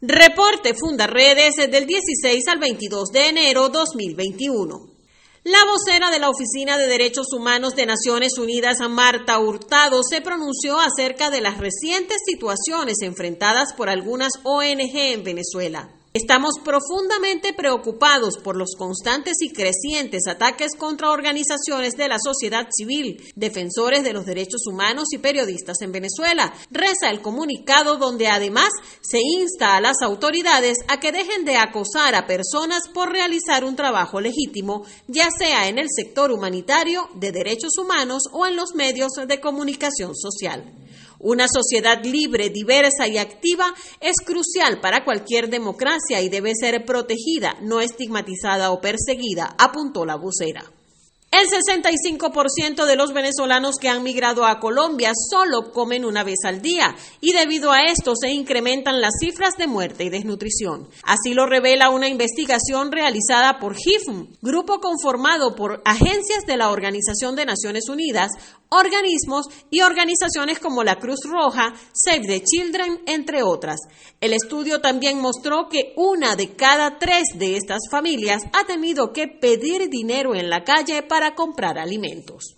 Reporte Fundaredes del 16 al 22 de enero 2021. La vocera de la Oficina de Derechos Humanos de Naciones Unidas, Marta Hurtado, se pronunció acerca de las recientes situaciones enfrentadas por algunas ONG en Venezuela. Estamos profundamente preocupados por los constantes y crecientes ataques contra organizaciones de la sociedad civil, defensores de los derechos humanos y periodistas en Venezuela. Reza el comunicado donde además se insta a las autoridades a que dejen de acosar a personas por realizar un trabajo legítimo, ya sea en el sector humanitario, de derechos humanos o en los medios de comunicación social. Una sociedad libre, diversa y activa es crucial para cualquier democracia y debe ser protegida, no estigmatizada o perseguida, apuntó la vocera. El 65% de los venezolanos que han migrado a Colombia solo comen una vez al día y debido a esto se incrementan las cifras de muerte y desnutrición. Así lo revela una investigación realizada por HIFM, grupo conformado por agencias de la Organización de Naciones Unidas, organismos y organizaciones como la Cruz Roja, Save the Children, entre otras. El estudio también mostró que una de cada tres de estas familias ha tenido que pedir dinero en la calle para comprar alimentos.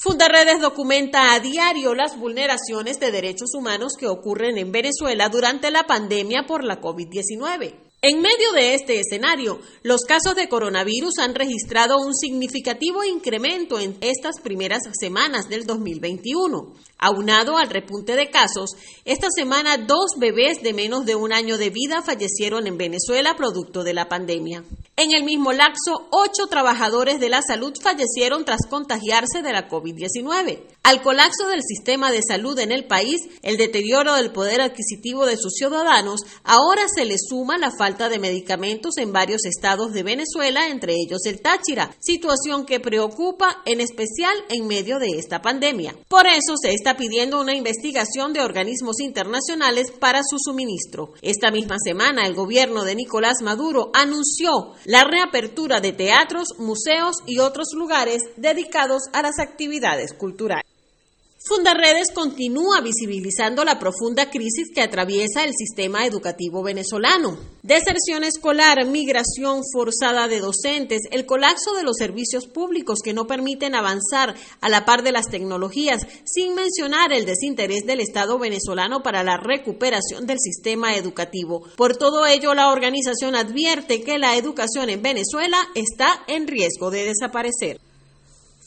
Fundaredes documenta a diario las vulneraciones de derechos humanos que ocurren en Venezuela durante la pandemia por la COVID-19. En medio de este escenario, los casos de coronavirus han registrado un significativo incremento en estas primeras semanas del 2021. Aunado al repunte de casos, esta semana dos bebés de menos de un año de vida fallecieron en Venezuela producto de la pandemia. En el mismo lapso, ocho trabajadores de la salud fallecieron tras contagiarse de la COVID-19. Al colapso del sistema de salud en el país, el deterioro del poder adquisitivo de sus ciudadanos, ahora se le suma la falta de medicamentos en varios estados de Venezuela, entre ellos el Táchira, situación que preocupa en especial en medio de esta pandemia. Por eso se está pidiendo una investigación de organismos internacionales para su suministro. Esta misma semana, el gobierno de Nicolás Maduro anunció la reapertura de teatros, museos y otros lugares dedicados a las actividades culturales. Fundaredes continúa visibilizando la profunda crisis que atraviesa el sistema educativo venezolano. Deserción escolar, migración forzada de docentes, el colapso de los servicios públicos que no permiten avanzar a la par de las tecnologías, sin mencionar el desinterés del Estado venezolano para la recuperación del sistema educativo. Por todo ello, la organización advierte que la educación en Venezuela está en riesgo de desaparecer.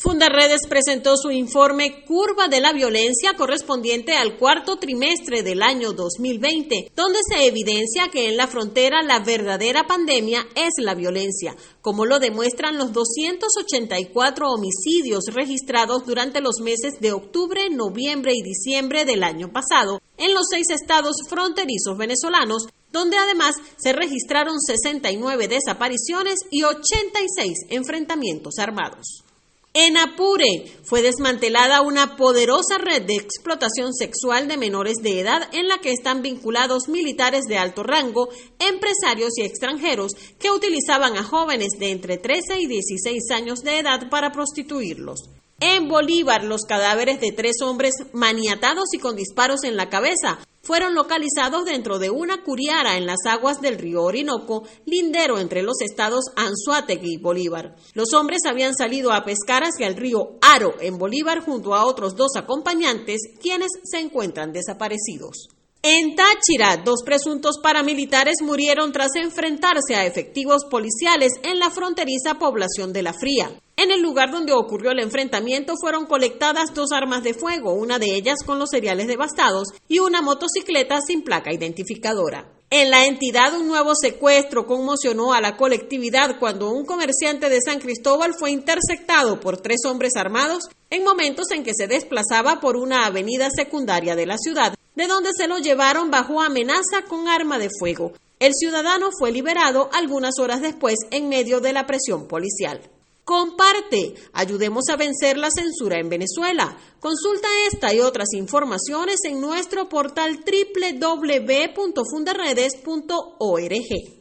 Fundaredes presentó su informe Curva de la Violencia correspondiente al cuarto trimestre del año 2020, donde se evidencia que en la frontera la verdadera pandemia es la violencia, como lo demuestran los 284 homicidios registrados durante los meses de octubre, noviembre y diciembre del año pasado en los seis estados fronterizos venezolanos, donde además se registraron 69 desapariciones y 86 enfrentamientos armados. En Apure fue desmantelada una poderosa red de explotación sexual de menores de edad en la que están vinculados militares de alto rango, empresarios y extranjeros que utilizaban a jóvenes de entre 13 y 16 años de edad para prostituirlos. En Bolívar, los cadáveres de tres hombres maniatados y con disparos en la cabeza fueron localizados dentro de una curiara en las aguas del río Orinoco, lindero entre los estados Anzuategui y Bolívar. Los hombres habían salido a pescar hacia el río Aro en Bolívar junto a otros dos acompañantes, quienes se encuentran desaparecidos. En Táchira, dos presuntos paramilitares murieron tras enfrentarse a efectivos policiales en la fronteriza población de La Fría. En el lugar donde ocurrió el enfrentamiento fueron colectadas dos armas de fuego, una de ellas con los cereales devastados y una motocicleta sin placa identificadora. En la entidad un nuevo secuestro conmocionó a la colectividad cuando un comerciante de San Cristóbal fue interceptado por tres hombres armados en momentos en que se desplazaba por una avenida secundaria de la ciudad de donde se lo llevaron bajo amenaza con arma de fuego. El ciudadano fue liberado algunas horas después en medio de la presión policial. Comparte, ayudemos a vencer la censura en Venezuela. Consulta esta y otras informaciones en nuestro portal www.fundaredes.org.